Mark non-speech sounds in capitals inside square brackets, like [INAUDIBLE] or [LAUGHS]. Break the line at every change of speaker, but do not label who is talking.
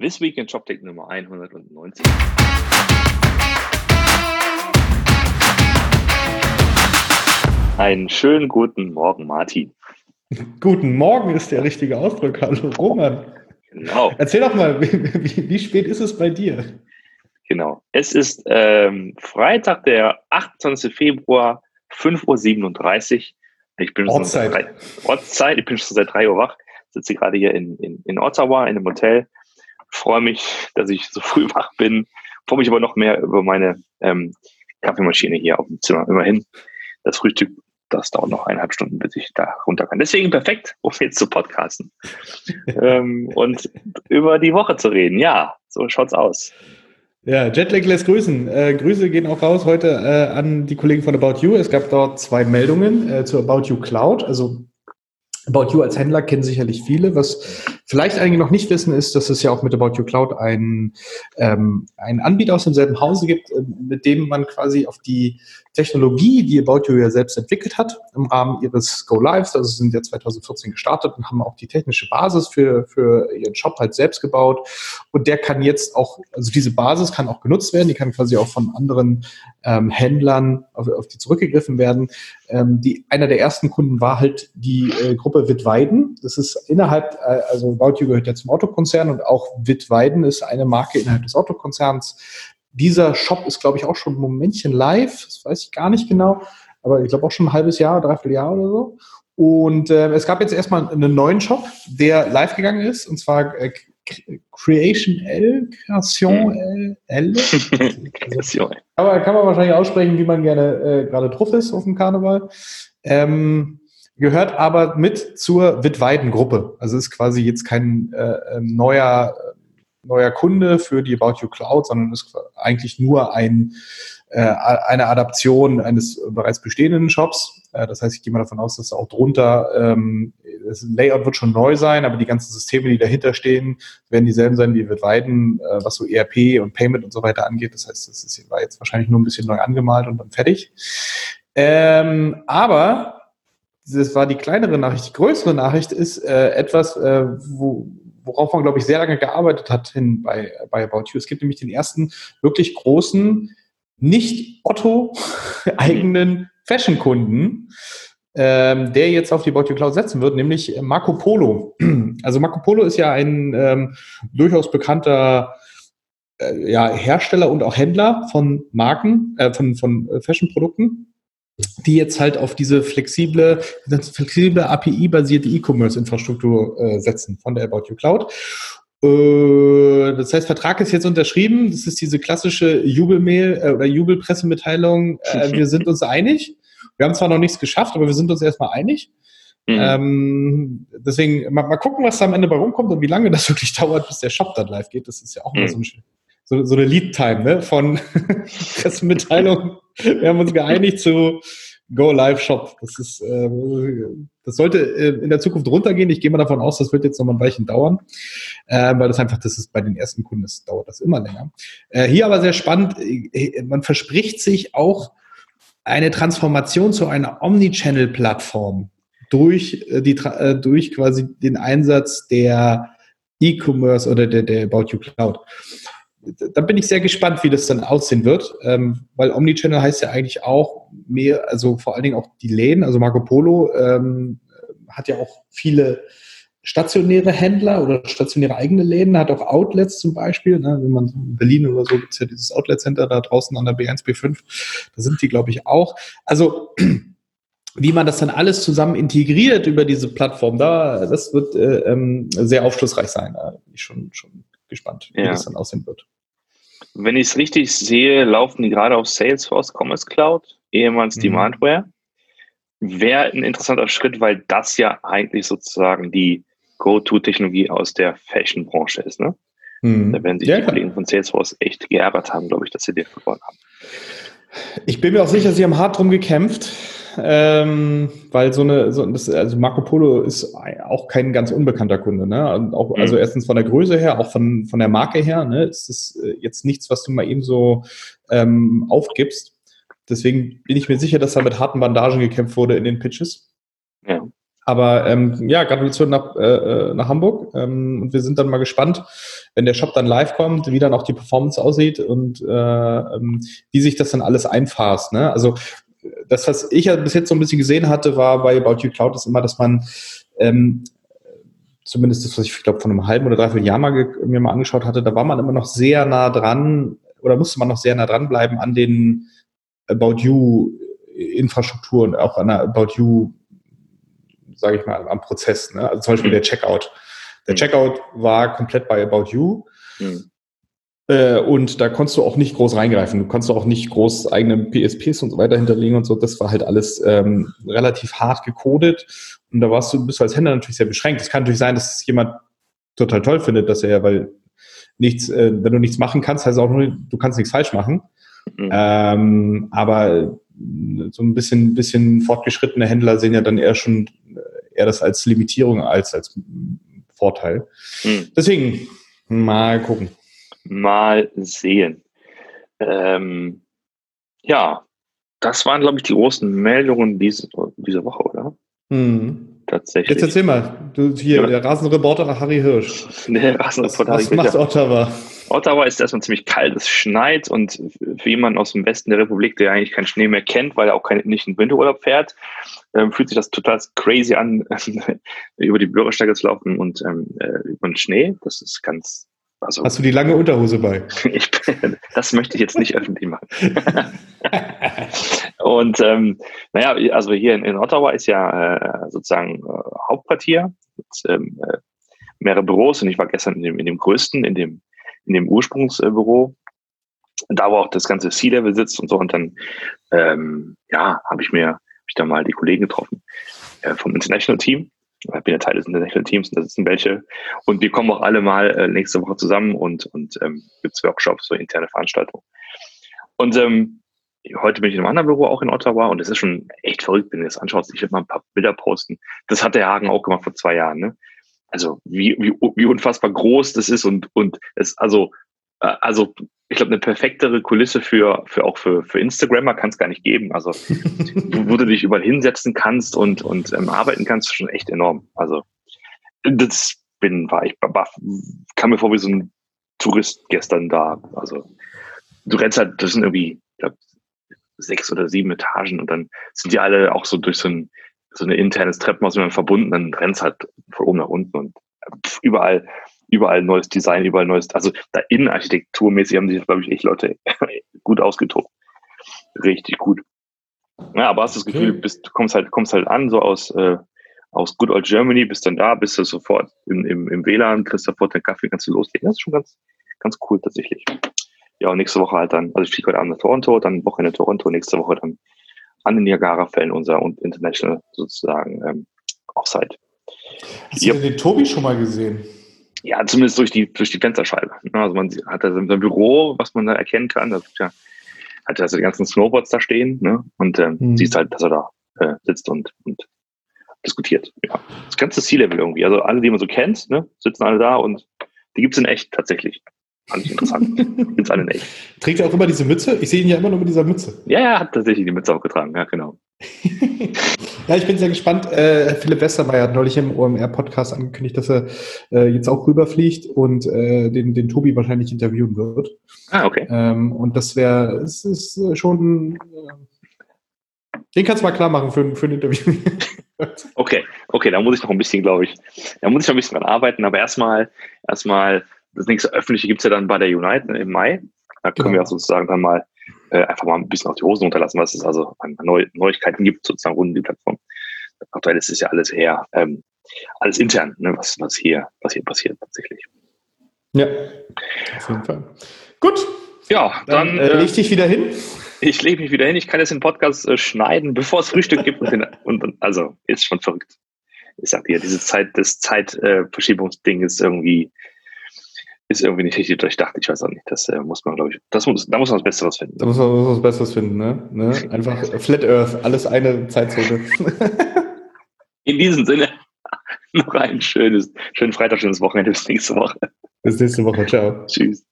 This Week in ShopTech Nummer 190. Einen schönen guten Morgen, Martin.
Guten Morgen ist der richtige Ausdruck. Hallo, Roman. Genau. Erzähl doch mal, [LAUGHS] wie, wie spät ist es bei dir?
Genau. Es ist ähm, Freitag, der 28. Februar, 5.37 Uhr. Ich bin Ortszeit. Schon drei, Ortszeit. Ich bin schon seit 3 Uhr wach. Sitze gerade hier in, in, in Ottawa in einem Hotel. Freue mich, dass ich so früh [LAUGHS] wach bin. Freue mich aber noch mehr über meine ähm, Kaffeemaschine hier auf dem Zimmer. Immerhin, das Frühstück, das dauert noch eineinhalb Stunden, bis ich da runter kann. Deswegen perfekt, um jetzt zu podcasten [LAUGHS] ähm, und über die Woche zu reden. Ja, so schaut's aus.
Ja, Jetlag lässt grüßen. Äh, Grüße gehen auch raus heute äh, an die Kollegen von About You. Es gab dort zwei Meldungen äh, zu About You Cloud. Also About You als Händler kennen sicherlich viele. Was vielleicht einige noch nicht wissen, ist, dass es ja auch mit About You Cloud einen, ähm, einen Anbieter aus demselben Hause gibt, äh, mit dem man quasi auf die Technologie, die About You ja selbst entwickelt hat, im Rahmen ihres Go Lives, also sind ja 2014 gestartet und haben auch die technische Basis für, für ihren Shop halt selbst gebaut. Und der kann jetzt auch, also diese Basis kann auch genutzt werden, die kann quasi auch von anderen ähm, Händlern auf, auf die zurückgegriffen werden. Ähm, die, einer der ersten Kunden war halt die äh, Gruppe Wittweiden. Das ist innerhalb, äh, also About You gehört ja zum Autokonzern und auch Wittweiden ist eine Marke innerhalb des Autokonzerns, dieser Shop ist, glaube ich, auch schon ein Momentchen live. Das weiß ich gar nicht genau. Aber ich glaube auch schon ein halbes Jahr, dreiviertel Jahr oder so. Und äh, es gab jetzt erstmal einen neuen Shop, der live gegangen ist, und zwar äh, Creation L, Creation L, L. Also, aber kann man wahrscheinlich aussprechen, wie man gerne äh, gerade drauf ist auf dem Karneval. Ähm, gehört aber mit zur Wittweiden-Gruppe. Also ist quasi jetzt kein äh, ähm, neuer neuer Kunde für die About You Cloud, sondern ist eigentlich nur ein, äh, eine Adaption eines bereits bestehenden Shops. Äh, das heißt, ich gehe mal davon aus, dass auch drunter ähm, das Layout wird schon neu sein, aber die ganzen Systeme, die dahinter stehen, werden dieselben sein wie wird Weiden, äh, was so ERP und Payment und so weiter angeht. Das heißt, das ist, war jetzt wahrscheinlich nur ein bisschen neu angemalt und dann fertig. Ähm, aber das war die kleinere Nachricht. Die größere Nachricht ist äh, etwas, äh, wo, worauf man, glaube ich, sehr lange gearbeitet hat hin bei, bei About You. Es gibt nämlich den ersten wirklich großen, nicht Otto-eigenen [LAUGHS] Fashion-Kunden, ähm, der jetzt auf die About You Cloud setzen wird, nämlich Marco Polo. [CLEARS THROAT] Also Marco Polo ist ja ein ähm, durchaus bekannter äh, ja, Hersteller und auch Händler von Marken, äh, von, von äh, Fashion-Produkten die jetzt halt auf diese flexible, flexible API-basierte E-Commerce-Infrastruktur äh, setzen von der About You Cloud. Äh, das heißt, Vertrag ist jetzt unterschrieben. Das ist diese klassische Jubelmail äh, oder Jubelpressemitteilung. Äh, wir sind uns einig. Wir haben zwar noch nichts geschafft, aber wir sind uns erstmal einig. Mhm. Ähm, deswegen mal, mal, gucken, was da am Ende bei rumkommt und wie lange das [LAUGHS] wirklich dauert, bis der Shop dann live geht. Das ist ja auch mhm. immer so, ein, so, so eine Lead-Time ne? von [LAUGHS] Pressemitteilung wir haben uns geeinigt zu Go Live Shop. Das ist, äh, das sollte äh, in der Zukunft runtergehen. Ich gehe mal davon aus, das wird jetzt noch mal ein Weilchen dauern, äh, weil das einfach, das ist bei den ersten Kunden, das dauert das immer länger. Äh, hier aber sehr spannend, äh, man verspricht sich auch eine Transformation zu einer Omnichannel-Plattform durch äh, die, äh, durch quasi den Einsatz der E-Commerce oder der, der About You Cloud da bin ich sehr gespannt, wie das dann aussehen wird, ähm, weil Omnichannel heißt ja eigentlich auch mehr, also vor allen Dingen auch die Läden, also Marco Polo ähm, hat ja auch viele stationäre Händler oder stationäre eigene Läden, hat auch Outlets zum Beispiel, ne, wenn man in Berlin oder so gibt es ja dieses Outlet-Center da draußen an der B1, B5, da sind die, glaube ich, auch. Also [CLEARS THROAT] wie man das dann alles zusammen integriert über diese Plattform, da das wird äh, ähm, sehr aufschlussreich sein. Da bin ich schon, schon gespannt, wie ja. das dann aussehen wird.
Wenn ich es richtig sehe, laufen die gerade auf Salesforce Commerce Cloud, ehemals mhm. Demandware. Wäre ein interessanter Schritt, weil das ja eigentlich sozusagen die Go-To-Technologie aus der Fashion-Branche ist. Ne? Mhm. Da werden sich ja, die Kollegen von Salesforce echt geärgert haben, glaube ich, dass sie den verloren haben.
Ich bin mir auch sicher, sie haben hart drum gekämpft ähm, weil so eine, so, das, also Marco Polo ist auch kein ganz unbekannter Kunde, ne? Auch, mhm. Also erstens von der Größe her, auch von, von der Marke her, ne? Ist das äh, jetzt nichts, was du mal eben so ähm, aufgibst. Deswegen bin ich mir sicher, dass da mit harten Bandagen gekämpft wurde in den Pitches. Ja. Aber ähm, ja, Gratulation nach, äh, äh, nach Hamburg. Ähm, und wir sind dann mal gespannt, wenn der Shop dann live kommt, wie dann auch die Performance aussieht und äh, ähm, wie sich das dann alles einfasst. Ne? Also das, was ich ja bis jetzt so ein bisschen gesehen hatte, war bei About You Cloud ist immer, dass man ähm, zumindest das, was ich, glaube, von einem halben oder dreiviertel Jahr mal mir mal angeschaut hatte, da war man immer noch sehr nah dran oder musste man noch sehr nah dran bleiben an den About You Infrastruktur und auch an der About You, sage ich mal, am Prozess. Ne? Also zum Beispiel mhm. der Checkout. Der mhm. Checkout war komplett bei About You. Mhm. Äh, und da konntest du auch nicht groß reingreifen. Du konntest auch nicht groß eigene PSPs und so weiter hinterlegen und so. Das war halt alles ähm, relativ hart gecodet. Und da warst du, bist du als Händler natürlich sehr beschränkt. Es kann natürlich sein, dass jemand total toll findet, dass er, weil nichts, äh, wenn du nichts machen kannst, heißt auch nur, du kannst nichts falsch machen. Mhm. Ähm, aber so ein bisschen, bisschen fortgeschrittene Händler sehen ja dann eher schon eher das als Limitierung als als Vorteil. Mhm. Deswegen mal gucken.
Mal sehen. Ähm, ja, das waren, glaube ich, die großen Meldungen diese, diese Woche, oder?
Mhm. Tatsächlich. Jetzt erzähl mal, du hier, ja. der Rasenreporter Harry Hirsch. [LAUGHS] Der Rasenreporter was, was macht Ottawa?
Ottawa ist erstmal ziemlich kalt, es schneit und für jemanden aus dem Westen der Republik, der eigentlich keinen Schnee mehr kennt, weil er auch kein, nicht in Winterurlaub fährt, ähm, fühlt sich das total crazy an, [LAUGHS] über die Bürgersteige zu laufen und ähm, äh, über den Schnee. Das ist ganz,
also, Hast du die lange Unterhose bei? [LAUGHS]
ich, das möchte ich jetzt nicht öffentlich machen. [LAUGHS] und ähm, naja, also hier in, in Ottawa ist ja äh, sozusagen äh, Hauptquartier mit ähm, äh, mehrere Büros und ich war gestern in dem, in dem größten, in dem, in dem Ursprungsbüro, da wo auch das ganze C-Level sitzt und so und dann ähm, ja, habe ich mir hab ich da mal die Kollegen getroffen äh, vom International Team ich bin ja Teil des International Teams und da sitzen welche. Und wir kommen auch alle mal äh, nächste Woche zusammen und, und ähm, gibt Workshops, so interne Veranstaltungen. Und ähm, heute bin ich in einem anderen Büro auch in Ottawa und es ist schon echt verrückt, wenn du das anschaust. Ich werde mal ein paar Bilder posten. Das hat der Hagen auch gemacht vor zwei Jahren. Ne? Also wie, wie, wie unfassbar groß das ist und, und es, also, äh, also ich glaube, eine perfektere Kulisse für, für auch für, für Instagrammer kann es gar nicht geben. Also, wo du dich überall hinsetzen kannst und, und ähm, arbeiten kannst, ist schon echt enorm. Also, das bin, war ich, war, kam mir vor wie so ein Tourist gestern da. Also, du rennst halt, das sind irgendwie, ich sechs oder sieben Etagen und dann sind die alle auch so durch so ein, so eine internes Treppenhaus verbunden, dann rennst halt von oben nach unten und überall überall neues Design, überall neues, also da innenarchitekturmäßig haben sich, glaube ich, echt Leute [LAUGHS] gut ausgetobt. Richtig gut. Ja, aber hast das Gefühl, okay. bist, du kommst halt, kommst halt an, so aus, äh, aus Good Old Germany, bist dann da, bist du sofort im, im, im WLAN, kriegst sofort den Kaffee, kannst du loslegen. Das ist schon ganz, ganz cool tatsächlich. Ja, und nächste Woche halt dann, also ich fliege heute Abend nach Toronto, dann Wochenende Toronto, nächste Woche dann an den Niagara-Fällen unser und International sozusagen ähm, Offsite.
Hast du den Tobi schon mal gesehen?
Ja, zumindest durch die, durch die Fensterscheibe. Also man hat da sein Büro, was man da erkennen kann. Das ja, hat er also die ganzen Snowboards da stehen, ne? Und ähm, mhm. siehst halt, dass er da äh, sitzt und, und diskutiert. Ja. Das ganze C-Level irgendwie. Also alle, die man so kennt, ne, sitzen alle da und die gibt's in echt tatsächlich. Fand ich interessant. [LAUGHS]
gibt's alle in echt. Trägt er auch immer diese Mütze? Ich sehe ihn ja immer nur mit dieser Mütze.
Ja, er hat tatsächlich die Mütze auch getragen, ja, genau. [LAUGHS]
ja, ich bin sehr gespannt. Äh, Philipp Westermeier hat neulich im OMR-Podcast angekündigt, dass er äh, jetzt auch rüberfliegt und äh, den, den Tobi wahrscheinlich interviewen wird.
Ah, okay.
Ähm, und das wäre, es ist schon, äh, den kannst du mal klar machen für, für ein Interview. [LAUGHS]
okay, okay, da muss ich noch ein bisschen, glaube ich, da muss ich noch ein bisschen dran arbeiten, aber erstmal, erstmal, das nächste öffentliche gibt es ja dann bei der Unite im Mai. Da können genau. wir auch sozusagen dann mal äh, einfach mal ein bisschen auf die Hosen runterlassen, was es also an Neu Neuigkeiten gibt, sozusagen rund um die Plattform. Aktuell ist es ja alles eher ähm, alles intern, ne, was, was, hier, was hier passiert tatsächlich.
Ja, auf jeden Fall. Gut.
Ja, dann, dann äh,
leg dich wieder hin.
Ich lege mich wieder hin. Ich kann jetzt den Podcast äh, schneiden, bevor es Frühstück gibt. Und, und, also ist schon verrückt. Ich sag dir, diese Zeit, das Zeitverschiebungsding äh, ist irgendwie ist irgendwie nicht richtig durchdacht. Ich weiß auch nicht. Das äh, muss man, glaube ich, das muss, da muss man was Besseres finden.
Da muss man, muss man was Besseres finden, ne? ne? Einfach Flat Earth, alles eine Zeitzone. [LAUGHS]
In diesem Sinne, [LAUGHS] noch ein schönes, schönen Freitag, schönes Wochenende. Bis nächste Woche.
Bis nächste Woche. Ciao.
Tschüss.